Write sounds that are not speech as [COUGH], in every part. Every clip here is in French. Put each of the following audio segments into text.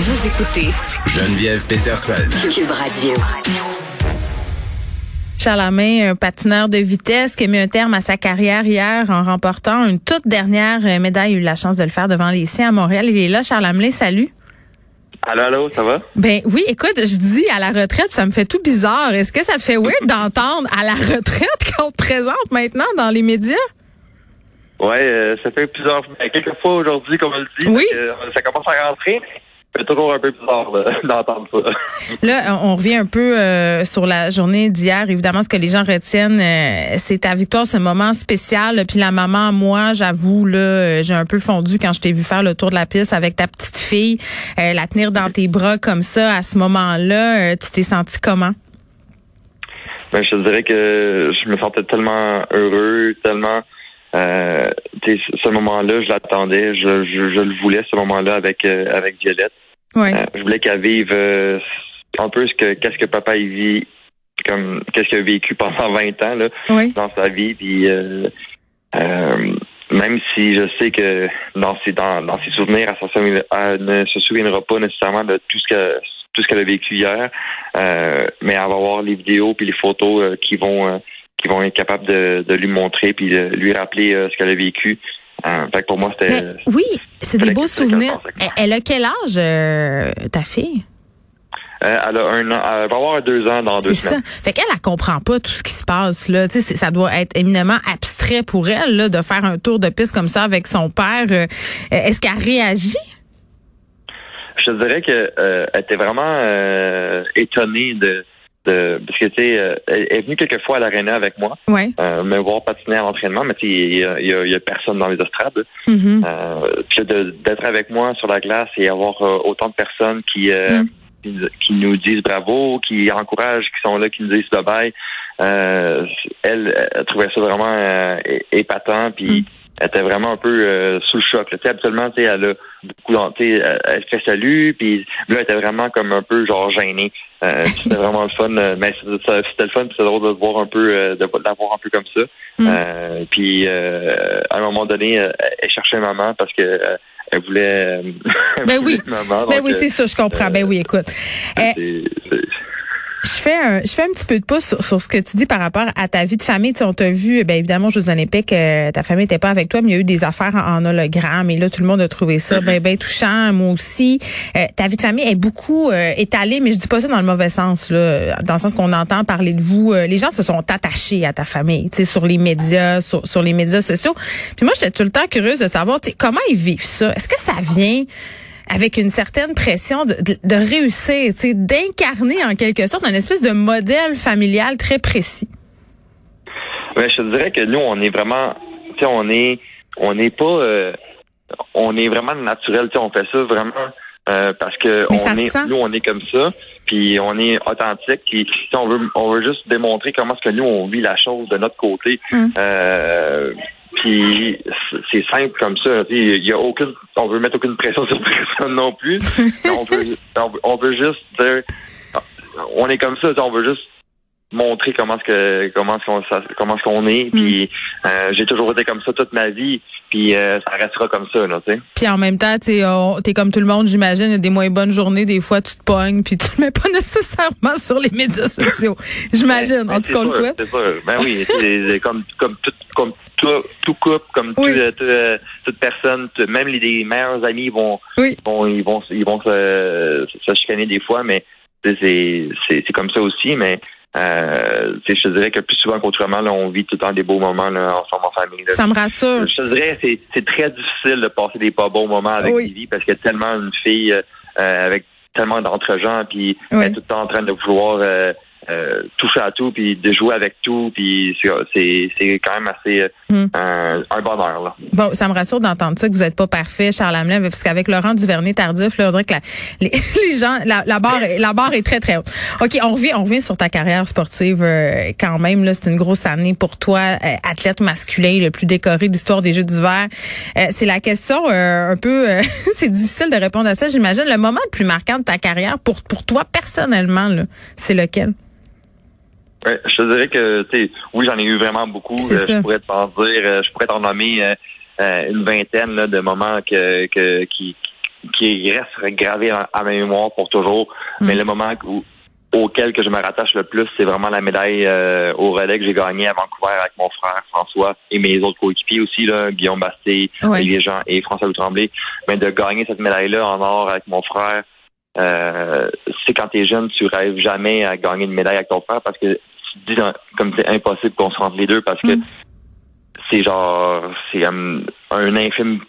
Vous écoutez Geneviève Peterson. Cube Radio. Charles Lamé, un patineur de vitesse qui a mis un terme à sa carrière hier en remportant une toute dernière médaille. Il a eu la chance de le faire devant les siens à Montréal. Il est là, Charles Hamelin, salut. Allô, allô, ça va? Ben oui, écoute, je dis à la retraite, ça me fait tout bizarre. Est-ce que ça te fait weird [LAUGHS] d'entendre à la retraite quand on te présente maintenant dans les médias? Ouais, euh, ça fait plusieurs ben, quelques fois aujourd'hui, comme on le dit. Oui. que, euh, ça commence à rentrer. Toujours un peu bizarre là, [LAUGHS] d'entendre ça. Là, on revient un peu euh, sur la journée d'hier. Évidemment, ce que les gens retiennent, euh, c'est ta victoire, ce moment spécial. Puis la maman, moi, j'avoue, là, euh, j'ai un peu fondu quand je t'ai vu faire le tour de la piste avec ta petite fille, euh, la tenir dans tes bras comme ça. À ce moment-là, tu t'es senti comment? Ben, je te dirais que je me sentais tellement heureux, tellement. Euh, ce moment-là, je l'attendais, je, je, je le voulais, ce moment-là avec euh, avec Violette. Euh, je voulais qu'elle vive euh, un peu ce que qu'est-ce que papa il vit, comme qu'est-ce qu'il a vécu pendant [LAUGHS] 20 ans là. dans sa vie. Puis euh, euh, même si je sais que dans ses dans, dans ses souvenirs, elle, elle ne se souviendra pas nécessairement de tout ce que tout ce qu'elle a vécu hier, euh, mais elle va voir les vidéos puis les photos qui vont euh, qui vont être capables de, de lui montrer puis de lui rappeler euh, ce qu'elle a vécu. Euh, fait que pour moi c'était oui, c'est des beaux qu'elle souvenirs. Elle, a quel âge, euh, ta fille? euh, elle a un an, elle va avoir deux ans dans deux C'est ça. semaines. Fait qu'elle, elle comprend pas tout ce qui se passe, là. Tu sais, ça doit être éminemment abstrait pour elle, là, de faire un tour de piste comme ça avec son père. Euh, Est-ce qu'elle réagit? Je te dirais que euh, elle était vraiment euh, étonnée de, de parce que tu sais, euh, elle est venue quelques fois à l'aréna avec moi, Oui. euh, me voir patiner à l'entraînement, mais tu sais, il y y y a personne dans les estrades. Mhm. Euh, puis d'être avec moi sur la glace et avoir euh, autant de personnes qui, euh, Mm. qui qui nous disent bravo, qui encouragent, qui sont là, qui nous disent bye bye. Euh, elle, elle trouvait ça vraiment euh, épatant, puis Mm. Elle était vraiment un peu euh, sous le choc. là. Tu sais, habituellement, tu sais, elle a beaucoup elle, elle fait salut, puis là, elle était vraiment comme un peu genre gênée. Euh, [LAUGHS] c'était vraiment le fun, euh, mais c'était le fun, c'était drôle de voir un peu, euh, de la voir un peu comme ça. Mm. Euh, puis euh, à un moment donné, euh, elle cherchait maman parce que euh, elle voulait. [LAUGHS] elle Ben voulait oui. maman, Ben oui, c'est ça, je comprends. Ben oui, écoute. C'est- c'est- Je fais un, je fais un petit peu de pouce sur, sur ce que tu dis par rapport à ta vie de famille. Tu sais, on t'a vu, ben évidemment, aux Jeux Olympiques, euh, ta famille n'était pas avec toi, mais il y a eu des affaires en, en hologramme. Et là, tout le monde a trouvé ça ben, ben touchant. Moi aussi. Euh, ta vie de famille est beaucoup euh, étalée, mais je dis pas ça dans le mauvais sens, là, dans le sens qu'on entend parler de vous. Euh, les gens se sont attachés à ta famille, tu sais, sur les médias, sur, sur les médias sociaux. Puis moi, j'étais tout le temps curieuse de savoir, tu sais, comment ils vivent ça? Est-ce que ça vient avec une certaine pression de, de, de réussir, d'incarner en quelque sorte un espèce de modèle familial très précis. Ouais, je te dirais que nous, on est vraiment, tu sais, on est, on n'est pas, euh, on est vraiment naturel, tu sais, on fait ça vraiment euh, parce que Mais on est, nous, on est comme ça, puis on est authentique, puis on veut, on veut juste démontrer comment est-ce que nous on vit la chose de notre côté. Hum. Euh, puis c'est simple comme ça. Il y a aucune, on veut mettre aucune pression [LAUGHS] sur personne non plus. on veut, on veut, juste dire, on est comme ça. On veut juste montrer comment est-ce que comment est-ce qu'on comment est-ce qu'on est. Puis euh, j'ai toujours été comme ça toute ma vie. Puis euh, ça restera comme ça, là, tu sais. Puis en même temps, tu t'es comme tout le monde, j'imagine, il y a des moins bonnes journées, des fois tu te pognes, puis tu le mets pas [LAUGHS] nécessairement sur les médias sociaux. J'imagine, Ben, en tout c'est cas, on le souhaite. C'est sûr. Ben oui, c'est c'est comme comme tout comme tout, tout couple, comme Oui. tout, euh, tout, euh, toute personne, tout- même les, les meilleurs amis vont Oui. vont ils vont ils vont se, se chicaner des fois, mais c'est comme ça aussi, mais euh, je te dirais que plus souvent qu'autrement, on vit tout le temps des beaux moments là, ensemble en famille. là. Ça me rassure. Je te dirais, c'est, c'est très difficile de passer des pas bons moments avec Oui. Vivi parce qu'il y a tellement une fille euh, euh, avec tellement d'entre-gens, puis elle est tout le temps en train de vouloir euh, toucher à tout, puis de jouer avec tout, puis c'est, quand même assez euh, Hmm. un, un bonheur. Là. Bon, ça me rassure d'entendre ça, que vous n'êtes pas parfait, Charles Hamelin, parce qu'avec Laurent Duvernay-Tardif, là, on dirait que la, [LAUGHS] les, les gens, la, la, barre, est- la barre est très, très haute. OK, on revient, on revient sur ta carrière sportive euh, quand même. Là, c'est une grosse année pour toi, euh, athlète masculin le plus décoré de l'histoire des Jeux d'hiver. Euh, c'est la question euh, un peu... euh, [LAUGHS] c'est difficile de répondre à ça, j'imagine. Le moment le plus marquant de ta carrière, pour, pour toi personnellement, là, c'est lequel? Ouais, je te dirais que, tu sais, oui, j'en ai eu vraiment beaucoup. Euh, je pourrais t'en dire, euh, je pourrais t'en nommer euh, une vingtaine là, de moments que, que qui qui reste gravé à ma mémoire pour toujours. Mm. Mais le moment auquel que je me rattache le plus, c'est vraiment la médaille euh, au relais que j'ai gagné à Vancouver avec mon frère François et mes autres coéquipiers aussi, là, Guillaume Basté, Olivier Jean et François Tremblay. Mais de gagner cette médaille-là en or avec mon frère, euh, c'est quand tu es jeune, tu rêves jamais à gagner une médaille avec ton frère parce que tu te dis comme c'est impossible qu'on se rentre les deux parce que mm. c'est genre c'est un infime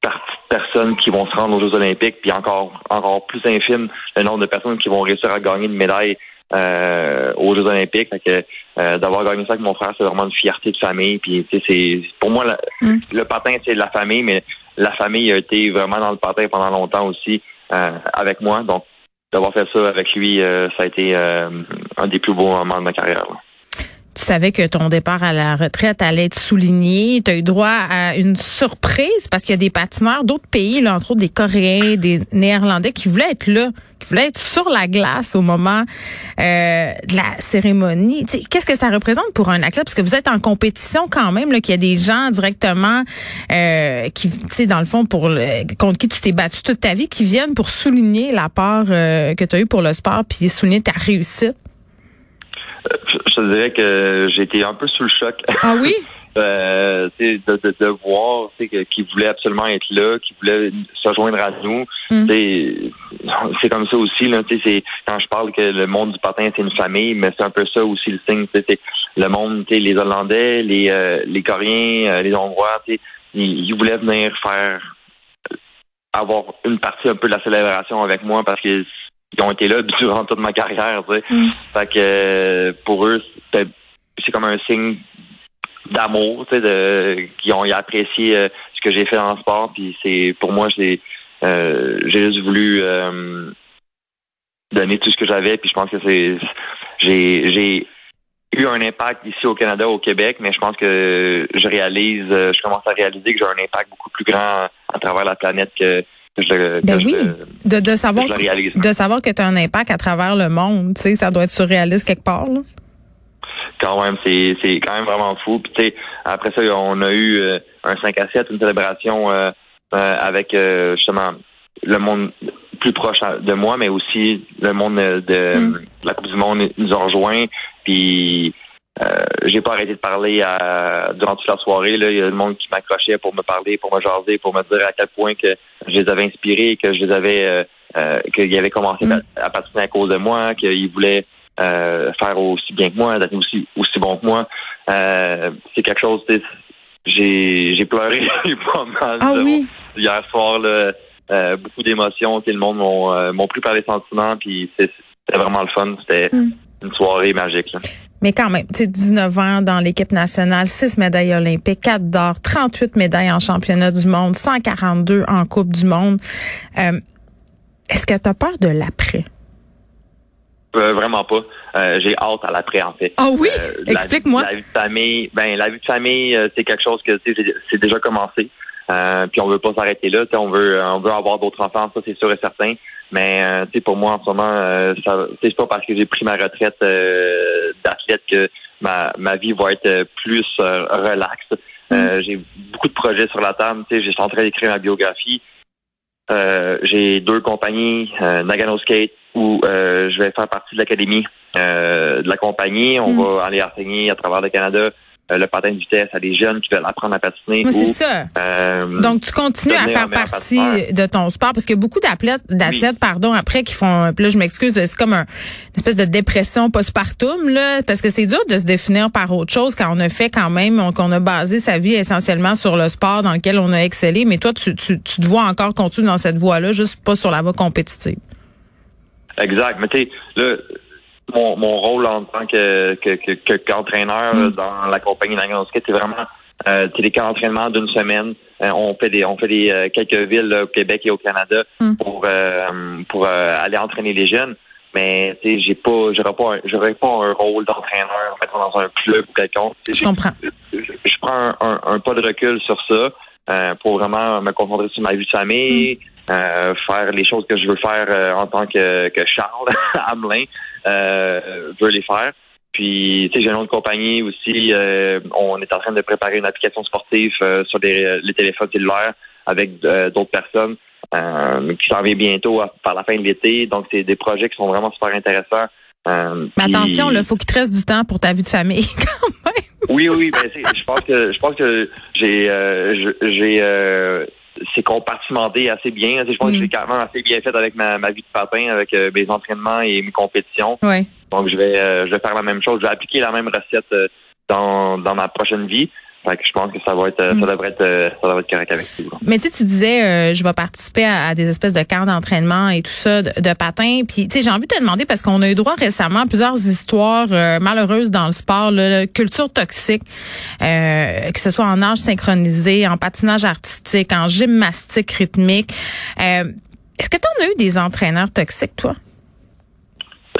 partie de personnes qui vont se rendre aux Jeux Olympiques, puis encore encore plus infime le nombre de personnes qui vont réussir à gagner une médaille euh, aux Jeux Olympiques. que euh, d'avoir gagné ça avec mon frère, c'est vraiment une fierté de famille. Puis c'est pour moi mm. le patin c'est de la famille, mais la famille a été vraiment dans le patin pendant longtemps aussi avec moi. Donc d'avoir fait ça avec lui, ça a été un des plus beaux moments de ma carrière tu savais que ton départ à la retraite allait être souligné. Tu as eu droit à une surprise parce qu'il y a des patineurs d'autres pays, là, entre autres des Coréens, des Néerlandais, qui voulaient être là, qui voulaient être sur la glace au moment euh, de la cérémonie. Qu'est-ce que ça représente pour un athlète? Parce que vous êtes en compétition quand même, qu'il y a des gens directement euh, qui, tu sais, dans le fond, pour le, contre qui tu t'es battu toute ta vie, qui viennent pour souligner la part euh, que tu as eue pour le sport puis souligner ta réussite je te dirais que j'ai été un peu sous le choc. Ah oui? [LAUGHS] euh, de, de, de, voir qu'ils voulaient absolument être là, qu'ils voulaient se joindre à nous. Mm. C'est comme ça aussi. Là, quand je parle que le monde du patin, c'est une famille, mais c'est un peu ça aussi le signe. Le monde, les Hollandais, les, euh, les Coréens, euh, les Hongrois, ils, ils voulaient venir faire avoir une partie un peu de la célébration avec moi parce que ils ont été là durant toute ma carrière. Tu sais. Mm. Fait que euh, pour eux, c'est comme un signe d'amour, tu sais, de qu'ils ont apprécié euh, ce que j'ai fait dans le sport. Puis c'est pour moi, j'ai euh, j'ai juste voulu donner tout ce que j'avais. Puis je pense que c'est j'ai j'ai eu un impact ici au Canada, au Québec, mais je pense que je réalise, je commence à réaliser que j'ai un impact beaucoup plus grand à travers la planète que ben oui, de, de, savoir que, de savoir que tu as un impact à travers le monde, tu sais, ça doit être surréaliste quelque part. Là. Quand même, c'est c'est quand même vraiment fou. Puis tu sais, après ça, on a eu euh, un 5 à 7, une célébration euh, euh, avec justement le monde plus proche de moi, mais aussi le monde de, mm. la Coupe du Monde nous a rejoints. Puis euh, j'ai pas arrêté de parler à, durant toute la soirée. Là, il y a le monde qui m'accrochait pour me parler, pour me jaser, pour me dire à quel point que je les avais inspirés, que je les avais, euh, euh qu'ils avaient commencé mm. à, patiner à cause de moi, qu'ils voulaient euh, faire aussi bien que moi, d'être aussi aussi bon que moi. c'est quelque chose. J'ai j'ai pleuré [LAUGHS] pas mal ah, oui? hier soir. Là, beaucoup d'émotions. Le monde m'ont m'ont pris par les sentiments, puis c'était vraiment le fun. C'était mm. Une soirée magique. Là. Mais quand même, tu sais, 19 ans dans l'équipe nationale, 6 médailles olympiques, 4 d'or, 38 médailles en championnat du monde, 142 en Coupe du monde. Euh, est-ce que tu as peur de l'après? Euh, vraiment pas. Euh, j'ai hâte à l'après en fait. Ah oui, explique-moi. La, vie de famille, ben la vie de famille, c'est quelque chose que c'est déjà commencé. puis on veut pas s'arrêter là. On veut, on veut avoir d'autres enfants, ça c'est sûr et certain. Mais euh, pour moi en ce moment, euh, ça c'est pas parce que j'ai pris ma retraite euh, d'athlète que ma, ma vie va être plus euh, relaxe. Mm. j'ai beaucoup de projets sur la table. J'ai suis en train d'écrire ma biographie. j'ai deux compagnies, Nagano Skate, où je vais faire partie de l'académie de la compagnie. On mm. va aller enseigner à travers le Canada euh, le patin de vitesse à des jeunes qui veulent apprendre à patiner. c'est ça. Euh, Donc, tu continues à faire partie de ton sport parce qu'il y a beaucoup d'athlètes, d'athlètes, pardon, après qui font, là, je m'excuse, c'est comme un, une espèce de dépression postpartum, là, parce que c'est dur de se définir par autre chose quand on a fait quand même, qu'on a basé sa vie essentiellement sur le sport dans lequel on a excellé. Mais toi, tu, tu, tu te vois encore continuer dans cette voie-là, juste pas sur la voie compétitive. Exact. Mais tu sais, là, mon, mon rôle en tant que qu'entraîneur mm. dans la compagnie Skate, c'est vraiment euh, des camps d'entraînement d'une semaine. Euh, on fait des on fait des euh, quelques villes au Québec et au Canada mm. pour euh, pour aller entraîner les jeunes. Mais tu sais, j'ai pas j'aurais pas j'aurais pas un rôle d'entraîneur dans un club ou quelconque. Je comprends. Je, prends un, un, pas de recul sur ça pour vraiment me concentrer sur ma vie de famille. Mm. Euh, faire les choses que je veux faire euh, en tant que, que Charles [LAUGHS] Hamelin euh, veut les faire. Puis, tu sais, j'ai une autre compagnie aussi. on est en train de préparer une application sportive sur les téléphones cellulaires avec d'autres personnes qui s'en vient bientôt par la fin de l'été. Donc, c'est des projets qui sont vraiment super intéressants. Mais attention, il faut qu'il te reste du temps pour ta vie de famille [LAUGHS] quand même. Oui, oui, ben, je pense que je pense que j'ai j'ai c'est compartimenté assez bien. Je pense que j'ai mm. quand même assez bien fait avec ma, vie de patin, avec euh, mes entraînements et mes compétitions. Donc je vais euh, je vais faire la même chose. Je vais appliquer la même recette euh, dans, dans ma prochaine vie. Fait que je pense que ça va être, ça mm. devrait être, ça devrait être correct avec tout. Mais tu sais, tu disais, euh, je vais participer à, des espèces de camps d'entraînement et tout ça de, de patin. Puis tu sais, j'ai envie de te demander parce qu'on a eu droit récemment à plusieurs histoires euh, malheureuses dans le sport, là, culture toxique, euh, que ce soit en nage synchronisé, en patinage artistique, en gymnastique rythmique. Est-ce que tu en as eu des entraîneurs toxiques, toi?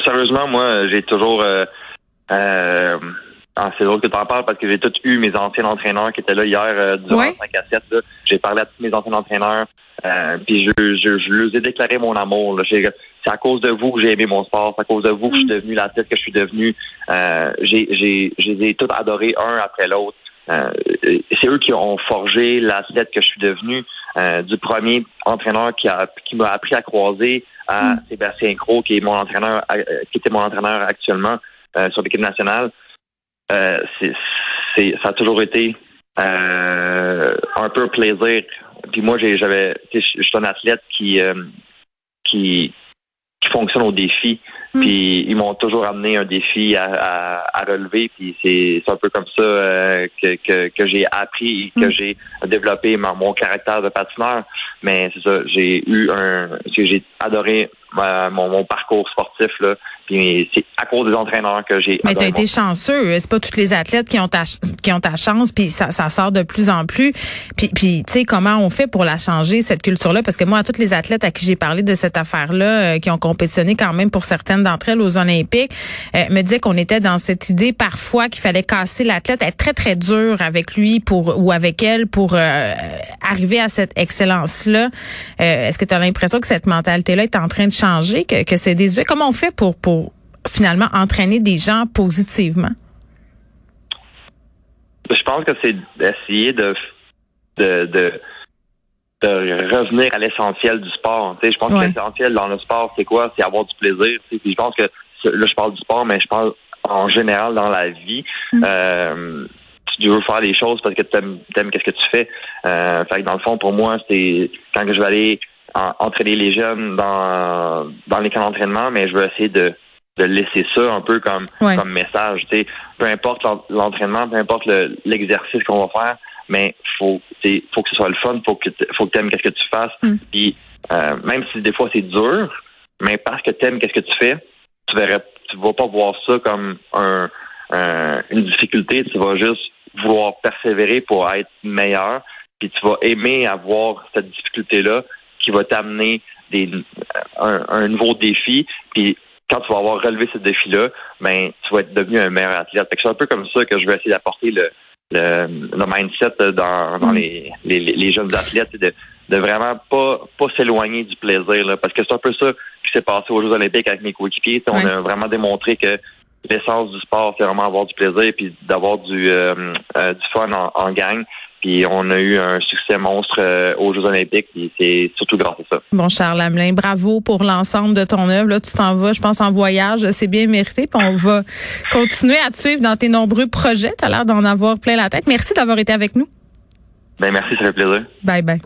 Sérieusement, moi, j'ai toujours ah, c'est drôle que tu en parles parce que j'ai tous eu mes anciens entraîneurs qui étaient là hier euh, durant 5 à 7. J'ai parlé à tous mes anciens entraîneurs. Euh, puis je, je, je, leur ai déclaré mon amour. C'est à cause de vous que j'ai aimé mon sport. C'est à cause de vous que je suis mm. devenu l'athlète que je suis devenu. Euh, j'ai, j'ai, j'ai tous adoré un après l'autre. Euh, c'est eux qui ont forgé l'athlète que je suis devenu. Euh, du premier entraîneur qui a qui m'a appris à croiser à mm. Sébastien Cros, qui est mon entraîneur, qui était mon entraîneur actuellement sur l'équipe nationale. Euh, c'est, ça a toujours été euh, un peu plaisir. Puis moi, j'avais, je suis un athlète qui, euh, qui, qui fonctionne au défi. Hmm. Puis ils m'ont toujours amené un défi à, à, relever. Puis c'est, un peu comme ça que, que, que, j'ai appris et que hmm. j'ai développé mon, caractère de patineur. Mais c'est ça, j'ai eu un, j'ai adoré mon, mon, parcours sportif là c'est à cause des entraîneurs que j'ai. Mais tu as été chanceux. C'est pas tous les athlètes qui ont ta, qui ont ta chance, puis ça, ça sort de plus en plus. Puis, puis tu sais, comment on fait pour la changer, cette culture-là? Parce que moi, à tous les athlètes à qui j'ai parlé de cette affaire-là, euh, qui ont compétitionné quand même pour certaines d'entre elles aux Olympiques, euh, me disaient qu'on était dans cette idée parfois qu'il fallait casser l'athlète, être très, très dur avec lui pour ou avec elle pour euh, arriver à cette excellence-là. Est-ce que tu as l'impression que cette mentalité-là est en train de changer, que, que c'est désuet? Comment on fait pour, pour finalement entraîner des gens positivement? Je pense que c'est d'essayer de, de, de, revenir à l'essentiel du sport. je pense que l'essentiel dans le sport, c'est quoi? C'est avoir du plaisir. je pense que là, je parle du sport, mais je parle en général dans la vie. Mm. Euh, tu veux faire les choses parce que tu aimes, qu'est-ce que tu fais. Euh, fait dans le fond, pour moi, c'est quand je vais aller entraîner les jeunes dans, dans les camps d'entraînement, mais je veux essayer de de laisser ça un peu comme comme message. sais, peu importe l'entraînement, peu importe l'exercice qu'on va faire, mais faut faut que ce soit le fun, faut que faut que aimes qu'est-ce que tu fasses. Mm. Puis euh, même si des fois c'est dur, mais parce que tu aimes qu'est-ce que tu fais, tu verrais tu vas pas voir ça comme un, une difficulté, tu vas juste vouloir persévérer pour être meilleur, puis tu vas aimer avoir cette difficulté là qui va t'amener des un, un nouveau défi, puis quand tu vas avoir relevé ce défi-là, ben, tu vas être devenu un meilleur athlète. C'est un peu comme ça que je vais essayer d'apporter le, le, le, mindset dans, dans mm. les, les, les, jeunes athlètes, de, de vraiment pas, pas s'éloigner du plaisir. Là, parce que c'est un peu ça qui s'est passé aux Jeux olympiques avec mes coéquipiers. On a vraiment démontré que l'essence du sport, c'est vraiment avoir du plaisir et puis d'avoir du, euh, euh, du fun en, en gang. Puis on a eu un succès monstre euh, aux Jeux Olympiques. Puis c'est surtout grâce à ça. Bon, Charles Hamelin, bravo pour l'ensemble de ton œuvre. Là, tu t'en vas, je pense, en voyage. C'est bien mérité. Puis on va continuer à te suivre dans tes nombreux projets. Tu as l'air d'en avoir plein la tête. Merci d'avoir été avec nous. Ben merci, ça fait plaisir. Bye bye.